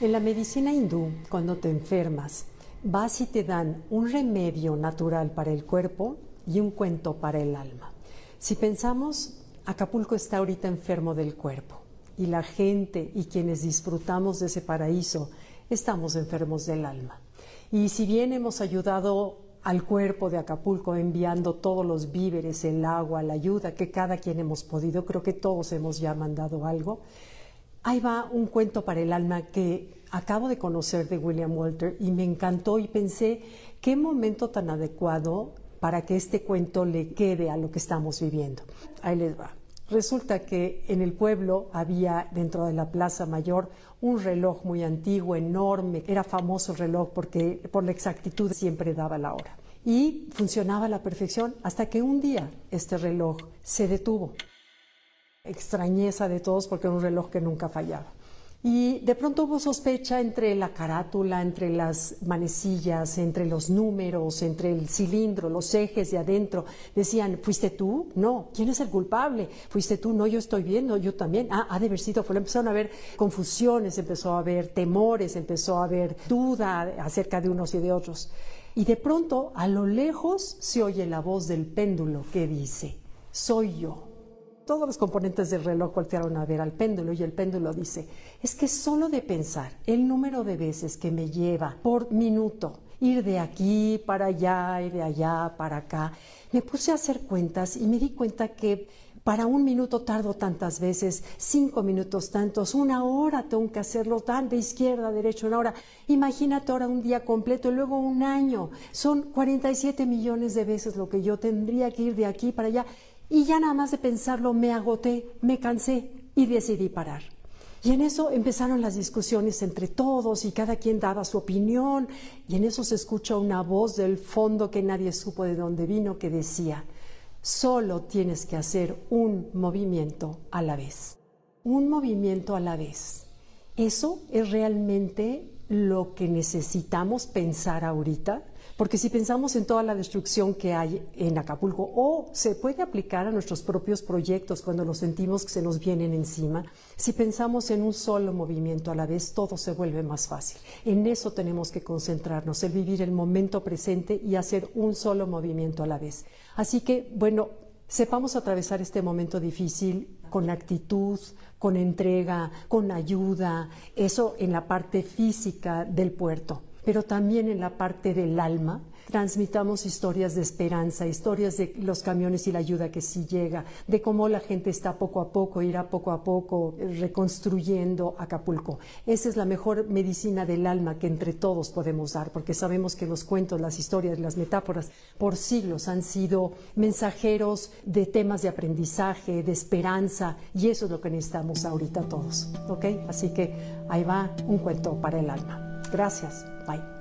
En la medicina hindú, cuando te enfermas, vas y te dan un remedio natural para el cuerpo y un cuento para el alma. Si pensamos, Acapulco está ahorita enfermo del cuerpo y la gente y quienes disfrutamos de ese paraíso estamos enfermos del alma. Y si bien hemos ayudado al cuerpo de Acapulco enviando todos los víveres, el agua, la ayuda que cada quien hemos podido, creo que todos hemos ya mandado algo, Ahí va un cuento para el alma que acabo de conocer de William Walter y me encantó y pensé qué momento tan adecuado para que este cuento le quede a lo que estamos viviendo. Ahí les va. Resulta que en el pueblo había dentro de la Plaza Mayor un reloj muy antiguo, enorme, era famoso el reloj porque por la exactitud siempre daba la hora. Y funcionaba a la perfección hasta que un día este reloj se detuvo extrañeza de todos porque era un reloj que nunca fallaba. Y de pronto hubo sospecha entre la carátula, entre las manecillas, entre los números, entre el cilindro, los ejes de adentro. Decían, ¿fuiste tú? No. ¿Quién es el culpable? ¿Fuiste tú? No, yo estoy bien, no, yo también. Ah, ha de haber sido. Empezaron a haber confusiones, empezó a haber temores, empezó a haber duda acerca de unos y de otros. Y de pronto, a lo lejos, se oye la voz del péndulo que dice, soy yo todos los componentes del reloj voltearon a ver al péndulo y el péndulo dice, es que solo de pensar el número de veces que me lleva por minuto ir de aquí para allá y de allá para acá, me puse a hacer cuentas y me di cuenta que para un minuto tardo tantas veces, cinco minutos tantos, una hora tengo que hacerlo tan de izquierda a derecha, una hora. Imagínate ahora un día completo y luego un año. Son 47 millones de veces lo que yo tendría que ir de aquí para allá. Y ya nada más de pensarlo me agoté, me cansé y decidí parar. Y en eso empezaron las discusiones entre todos y cada quien daba su opinión y en eso se escucha una voz del fondo que nadie supo de dónde vino que decía, solo tienes que hacer un movimiento a la vez. Un movimiento a la vez. Eso es realmente lo que necesitamos pensar ahorita porque si pensamos en toda la destrucción que hay en Acapulco, o se puede aplicar a nuestros propios proyectos cuando los sentimos que se nos vienen encima, si pensamos en un solo movimiento a la vez, todo se vuelve más fácil. En eso tenemos que concentrarnos, el vivir el momento presente y hacer un solo movimiento a la vez. Así que, bueno, sepamos atravesar este momento difícil con actitud, con entrega, con ayuda, eso en la parte física del puerto pero también en la parte del alma. Transmitamos historias de esperanza, historias de los camiones y la ayuda que sí llega, de cómo la gente está poco a poco, irá poco a poco reconstruyendo Acapulco. Esa es la mejor medicina del alma que entre todos podemos dar, porque sabemos que los cuentos, las historias, las metáforas por siglos han sido mensajeros de temas de aprendizaje, de esperanza, y eso es lo que necesitamos ahorita todos. ¿Ok? Así que ahí va un cuento para el alma. Gracias. Bye.